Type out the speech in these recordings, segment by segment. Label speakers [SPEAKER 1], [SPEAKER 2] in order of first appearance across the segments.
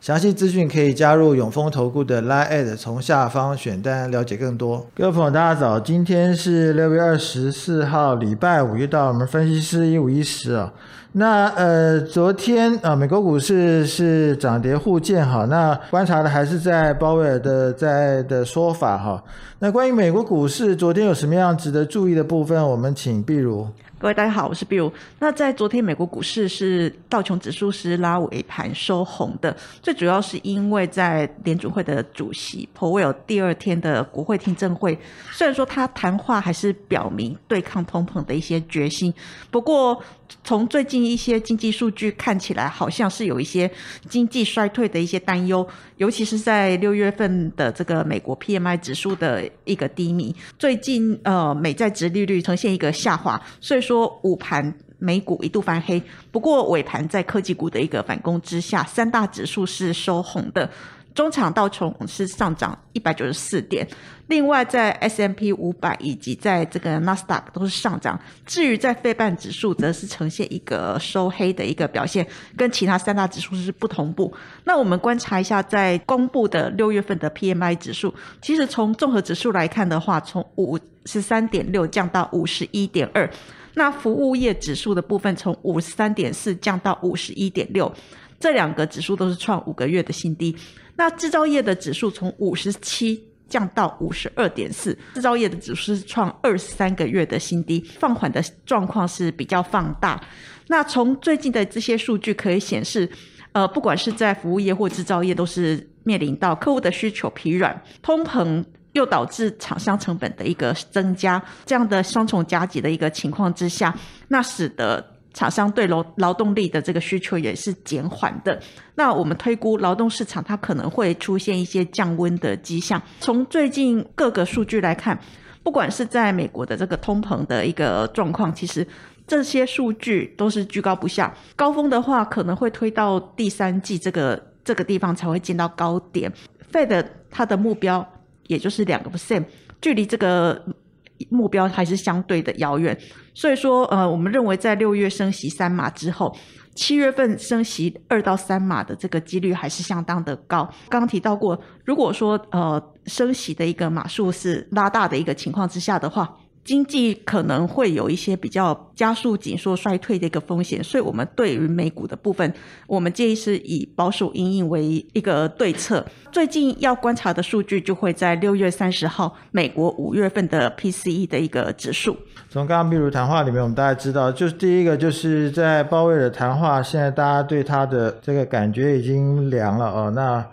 [SPEAKER 1] 详细资讯可以加入永丰投顾的 Line，从下方选单了解更多。各位朋友，大家早，今天是六月二十四号，礼拜五，又到我们分析师一五一十啊。那呃，昨天啊，美国股市是涨跌互见哈。那观察的还是在鲍威尔的在的说法哈。那关于美国股市昨天有什么样值得注意的部分，我们请碧如。
[SPEAKER 2] 各位大家好，我是 Bill。那在昨天美国股市是道琼指数是拉尾盘收红的，最主要是因为在联储会的主席 Powell 第二天的国会听证会，虽然说他谈话还是表明对抗通膨的一些决心，不过。从最近一些经济数据看起来，好像是有一些经济衰退的一些担忧，尤其是在六月份的这个美国 PMI 指数的一个低迷。最近呃，美债值利率呈现一个下滑，所以说午盘美股一度翻黑，不过尾盘在科技股的一个反攻之下，三大指数是收红的。中场道琼是上涨一百九十四点，另外在 S M P 五百以及在这个纳斯达克都是上涨。至于在费半指数，则是呈现一个收黑的一个表现，跟其他三大指数是不同步。那我们观察一下，在公布的六月份的 P M I 指数，其实从综合指数来看的话，从五十三点六降到五十一点二。那服务业指数的部分，从五十三点四降到五十一点六，这两个指数都是创五个月的新低。那制造业的指数从五十七降到五十二点四，制造业的指数是创二十三个月的新低，放缓的状况是比较放大。那从最近的这些数据可以显示，呃，不管是在服务业或制造业，都是面临到客户的需求疲软，通膨又导致厂商成本的一个增加，这样的双重夹击的一个情况之下，那使得。厂商对劳劳动力的这个需求也是减缓的，那我们推估劳动市场它可能会出现一些降温的迹象。从最近各个数据来看，不管是在美国的这个通膨的一个状况，其实这些数据都是居高不下。高峰的话可能会推到第三季这个这个地方才会见到高点。Fed 它的目标也就是两个 percent，距离这个。目标还是相对的遥远，所以说，呃，我们认为在六月升息三码之后，七月份升息二到三码的这个几率还是相当的高。刚刚提到过，如果说呃升息的一个码数是拉大的一个情况之下的话。经济可能会有一些比较加速紧缩衰退的一个风险，所以我们对于美股的部分，我们建议是以保守阴影为一个对策。最近要观察的数据就会在六月三十号，美国五月份的 PCE 的一个指数。
[SPEAKER 1] 从刚刚比如谈话里面，我们大家知道，就是第一个就是在鲍威尔的谈话，现在大家对他的这个感觉已经凉了哦。那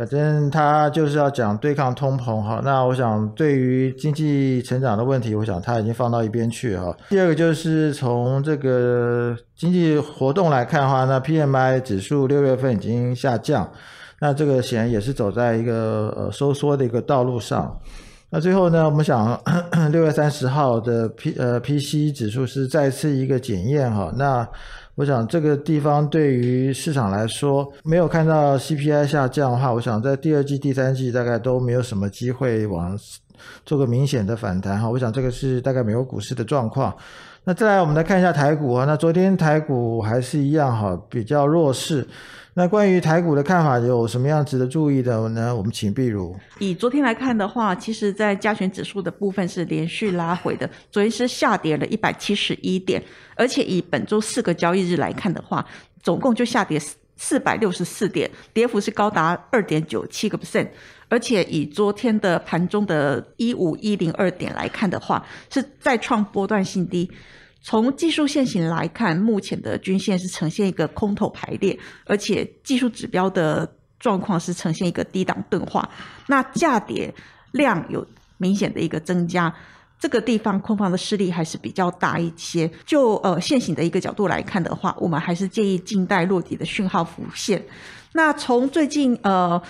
[SPEAKER 1] 反正他就是要讲对抗通膨哈，那我想对于经济成长的问题，我想他已经放到一边去哈。第二个就是从这个经济活动来看的话，那 PMI 指数六月份已经下降，那这个显然也是走在一个呃收缩的一个道路上。那最后呢，我们想 六月三十号的 P 呃 PC 指数是再次一个检验哈，那。我想这个地方对于市场来说，没有看到 CPI 下降的话，我想在第二季、第三季大概都没有什么机会往做个明显的反弹哈。我想这个是大概美国股市的状况。那再来，我们来看一下台股啊。那昨天台股还是一样哈，比较弱势。那关于台股的看法有什么样值得注意的呢？我们请碧如。
[SPEAKER 2] 以昨天来看的话，其实在加权指数的部分是连续拉回的，昨天是下跌了一百七十一点，而且以本周四个交易日来看的话，总共就下跌四百六十四点，跌幅是高达二点九七个 percent。而且以昨天的盘中的一五一零二点来看的话，是再创波段新低。从技术线型来看，目前的均线是呈现一个空头排列，而且技术指标的状况是呈现一个低档钝化。那价跌量有明显的一个增加，这个地方空方的势力还是比较大一些。就呃线型的一个角度来看的话，我们还是建议静待落底的讯号浮现。那从最近呃。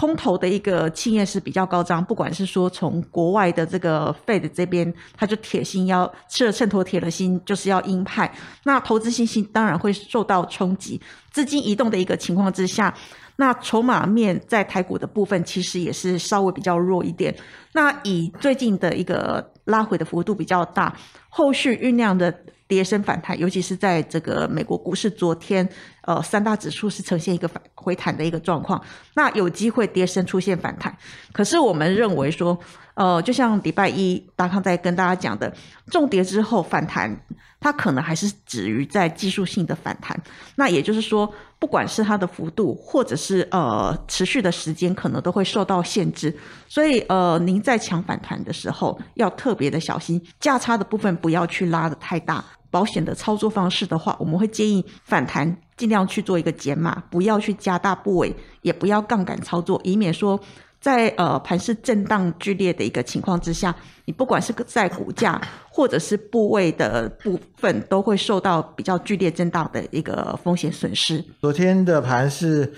[SPEAKER 2] 空头的一个气焰是比较高涨，不管是说从国外的这个 Fed 这边，他就铁心要吃了秤砣铁了心，就是要鹰派。那投资信心当然会受到冲击，资金移动的一个情况之下，那筹码面在台股的部分其实也是稍微比较弱一点。那以最近的一个拉回的幅度比较大，后续酝酿的。跌升反弹，尤其是在这个美国股市，昨天呃三大指数是呈现一个反回弹的一个状况，那有机会跌升出现反弹。可是我们认为说，呃，就像礼拜一大康在跟大家讲的，重跌之后反弹，它可能还是止于在技术性的反弹。那也就是说，不管是它的幅度，或者是呃持续的时间，可能都会受到限制。所以呃，您在抢反弹的时候，要特别的小心，价差的部分不要去拉的太大。保险的操作方式的话，我们会建议反弹尽量去做一个减码，不要去加大部位，也不要杠杆操作，以免说在呃盘势震荡剧烈的一个情况之下，你不管是在股价或者是部位的部分，都会受到比较剧烈震荡的一个风险损失。
[SPEAKER 1] 昨天的盘是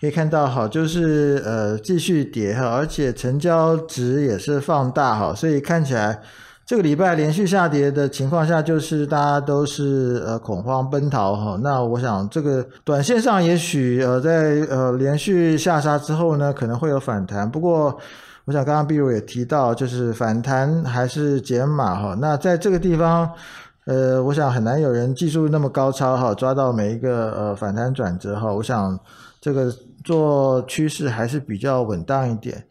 [SPEAKER 1] 可以看到，好，就是呃继续跌哈，而且成交值也是放大哈，所以看起来。这个礼拜连续下跌的情况下，就是大家都是呃恐慌奔逃哈。那我想这个短线上也许呃在呃连续下杀之后呢，可能会有反弹。不过我想刚刚比如也提到，就是反弹还是减码哈。那在这个地方，呃，我想很难有人技术那么高超哈，抓到每一个呃反弹转折哈。我想这个做趋势还是比较稳当一点。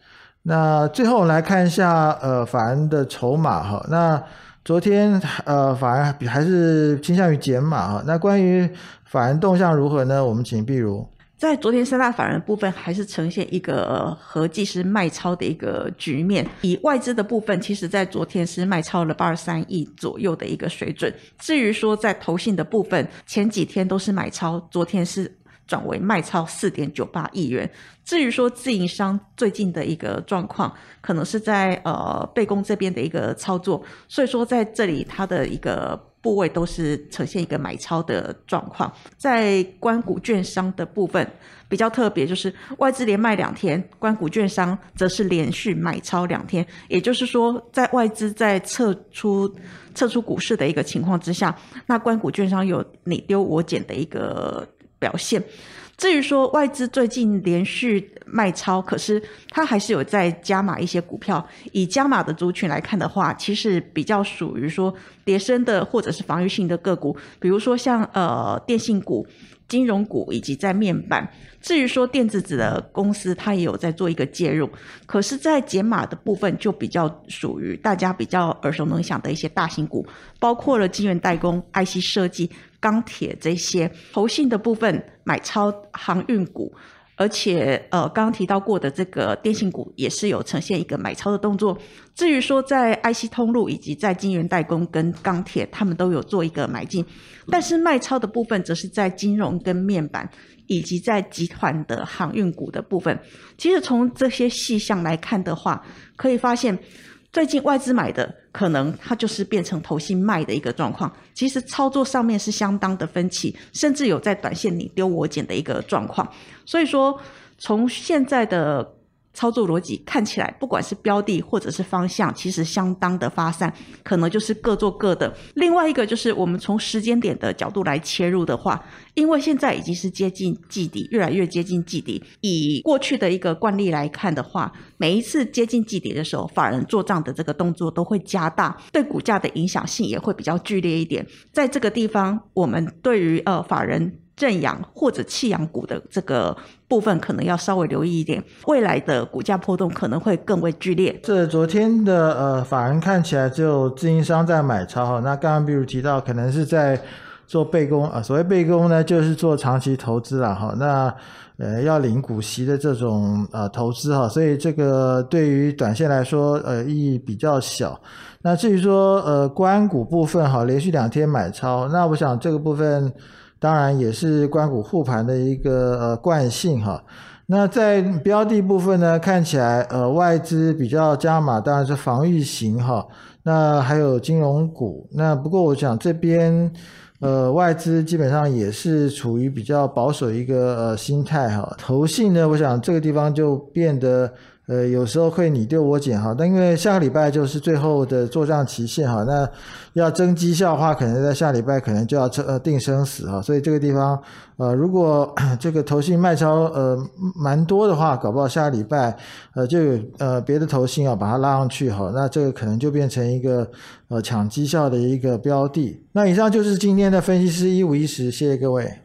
[SPEAKER 1] 那最后来看一下，呃，法人的筹码哈。那昨天呃，法人比还是倾向于减码哈。那关于法人动向如何呢？我们请碧如。
[SPEAKER 2] 在昨天三大法人部分还是呈现一个合计是卖超的一个局面。以外资的部分，其实在昨天是卖超了八十三亿左右的一个水准。至于说在投信的部分，前几天都是买超，昨天是。转为卖超四点九八亿元。至于说自营商最近的一个状况，可能是在呃备公这边的一个操作，所以说在这里它的一个部位都是呈现一个买超的状况。在关股券商的部分比较特别，就是外资连卖两天，关股券商则是连续买超两天。也就是说，在外资在撤出撤出股市的一个情况之下，那关股券商有你丢我捡的一个。表现。至于说外资最近连续卖超，可是它还是有在加码一些股票。以加码的族群来看的话，其实比较属于说叠升的或者是防御性的个股，比如说像呃电信股。金融股以及在面板，至于说电子纸的公司，它也有在做一个介入。可是，在解码的部分，就比较属于大家比较耳熟能详的一些大型股，包括了晶圆代工、IC 设计、钢铁这些。投信的部分买超航运股。而且，呃，刚刚提到过的这个电信股也是有呈现一个买超的动作。至于说在 IC 通路以及在晶圆代工跟钢铁，他们都有做一个买进，但是卖超的部分则是在金融跟面板以及在集团的航运股的部分。其实从这些细项来看的话，可以发现。最近外资买的，可能它就是变成投信卖的一个状况。其实操作上面是相当的分歧，甚至有在短线你丢我捡的一个状况。所以说，从现在的操作逻辑看起来，不管是标的或者是方向，其实相当的发散，可能就是各做各的。另外一个就是我们从时间点的角度来切入的话，因为现在已经是接近季底，越来越接近季底。以过去的一个惯例来看的话，每一次接近季底的时候，法人做账的这个动作都会加大，对股价的影响性也会比较剧烈一点。在这个地方，我们对于呃法人。正阳或者弃阳股的这个部分，可能要稍微留意一点，未来的股价波动可能会更为剧烈。
[SPEAKER 1] 这昨天的呃，法人看起来只有自营商在买超哈。那刚刚比如提到，可能是在做备供啊。所谓备供呢，就是做长期投资了哈。那呃，要领股息的这种呃投资哈，所以这个对于短线来说，呃，意义比较小。那至于说呃，关股部分哈，连续两天买超，那我想这个部分。当然也是关谷护盘的一个呃惯性哈。那在标的部分呢，看起来呃外资比较加码，当然是防御型哈。那还有金融股。那不过我想这边呃外资基本上也是处于比较保守一个呃心态哈。投信呢，我想这个地方就变得。呃，有时候会你丢我捡哈，但因为下个礼拜就是最后的做账期限哈，那要增绩效的话，可能在下礼拜可能就要呃定生死哈，所以这个地方呃，如果 这个投信卖超呃蛮多的话，搞不好下个礼拜呃就有呃别的投信要把它拉上去哈，那这个可能就变成一个呃抢绩效的一个标的。那以上就是今天的分析师一五一十，谢谢各位。